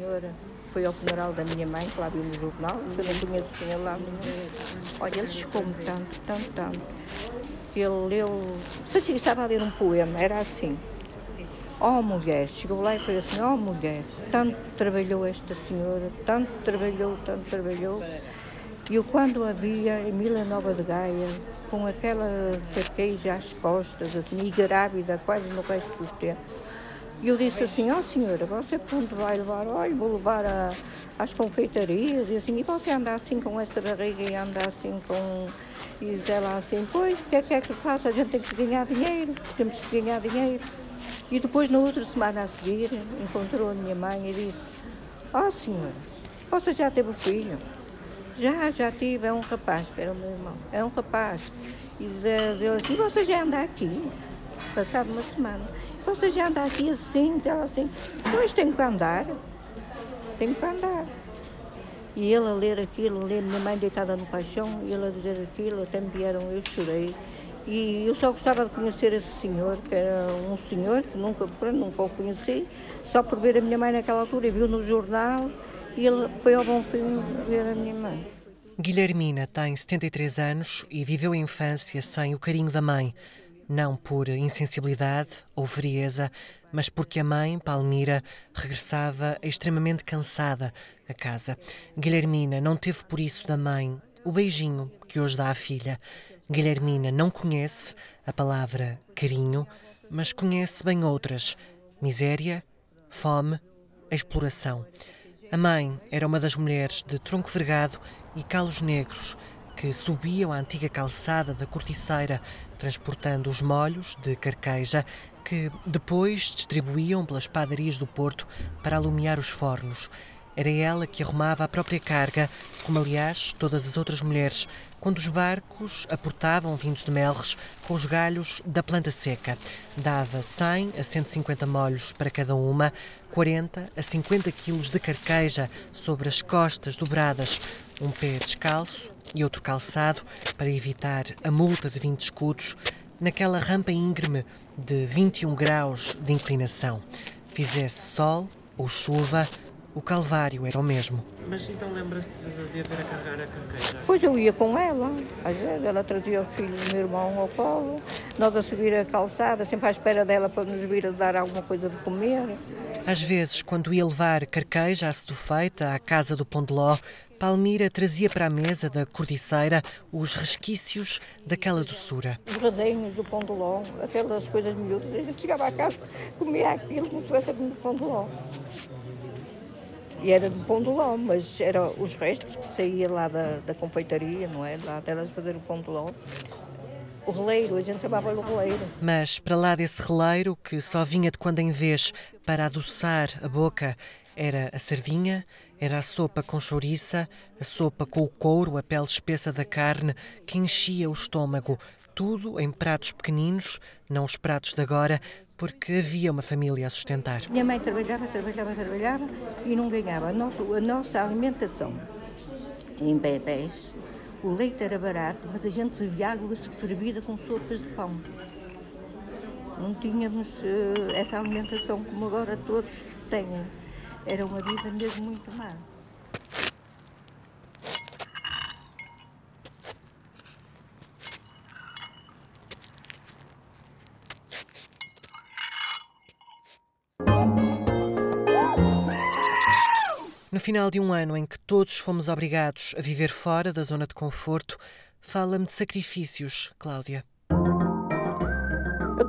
Um senhor foi ao funeral da minha mãe, que lá viu no jornal, eu não conheço o senhor lá. Olha, ele chocou-me tanto, tanto, tanto, que ele leu, parecia estava a ler um poema, era assim. Oh mulher, chegou lá e foi assim, oh mulher, tanto trabalhou esta senhora, tanto trabalhou, tanto trabalhou. E eu quando a via em Vila Nova de Gaia, com aquela carqueja às costas, assim, e grávida quase no resto do tempo, e eu disse assim, ó oh, senhora, você ponto vai levar? Olha, vou levar a, às confeitarias e assim, e você anda assim com essa barriga e anda assim com... E ela assim, pois, o que é que é que faço? A gente tem que ganhar dinheiro, temos que ganhar dinheiro. E depois, na outra semana a seguir, encontrou a minha mãe e disse, ó oh, senhora, você já teve filho? Já, já tive, é um rapaz, que era o meu irmão, é um rapaz. E diz ele assim, você já anda aqui? Passado uma semana. Você já anda aqui assim, ela assim, pois tenho que andar, tenho que andar. E ele a ler aquilo, ler minha mãe deitada no paixão, e ele a dizer aquilo, até me vieram, eu chorei. E eu só gostava de conhecer esse senhor, que era um senhor que nunca, nunca o conheci, só por ver a minha mãe naquela altura, e viu no jornal, e ele foi ao bom fim ver a minha mãe. Guilhermina tem 73 anos e viveu a infância sem o carinho da mãe não por insensibilidade ou frieza, mas porque a mãe, Palmira, regressava extremamente cansada a casa. Guilhermina não teve por isso da mãe o beijinho que hoje dá à filha. Guilhermina não conhece a palavra carinho, mas conhece bem outras: miséria, fome, exploração. A mãe era uma das mulheres de tronco vergado e calos negros que subiam a antiga calçada da corticeira, transportando os molhos de carqueja que depois distribuíam pelas padarias do Porto para alumiar os fornos. Era ela que arrumava a própria carga, como aliás todas as outras mulheres, quando os barcos aportavam vindos de melres com os galhos da planta seca. Dava 100 a 150 molhos para cada uma, 40 a 50 quilos de carqueja sobre as costas dobradas, um pé descalço e outro calçado para evitar a multa de 20 escudos naquela rampa íngreme de 21 graus de inclinação. Fizesse sol ou chuva, o calvário era o mesmo. Mas então lembra-se de haver a carregar a carqueja? Pois eu ia com ela. Às vezes ela trazia os filhos do meu irmão ao colo. Nós a subir a calçada, sempre à espera dela para nos vir a dar alguma coisa de comer. Às vezes, quando ia levar carqueja à sedufeita à casa do Pão de Ló, Palmira trazia para a mesa da cordiceira os resquícios daquela doçura. Os radinhos do pão de ló, aquelas coisas miúdas. A gente chegava à casa, comia aquilo como se fosse do pão de ló. E era do pão de ló, mas eram os restos que saía lá da, da confeitaria, não é? Lá delas fazer o pão de ló. O releiro, a gente chamava o releiro. Mas para lá desse releiro, que só vinha de quando em vez para adoçar a boca, era a sardinha, era a sopa com chouriça, a sopa com o couro, a pele espessa da carne, que enchia o estômago. Tudo em pratos pequeninos, não os pratos de agora, porque havia uma família a sustentar. Minha mãe trabalhava, trabalhava, trabalhava e não ganhava. A nossa, a nossa alimentação em bebés, o leite era barato, mas a gente bebia água fervida com sopas de pão. Não tínhamos uh, essa alimentação como agora todos têm. Era uma vida mesmo muito má. No final de um ano em que todos fomos obrigados a viver fora da zona de conforto, fala-me de sacrifícios, Cláudia.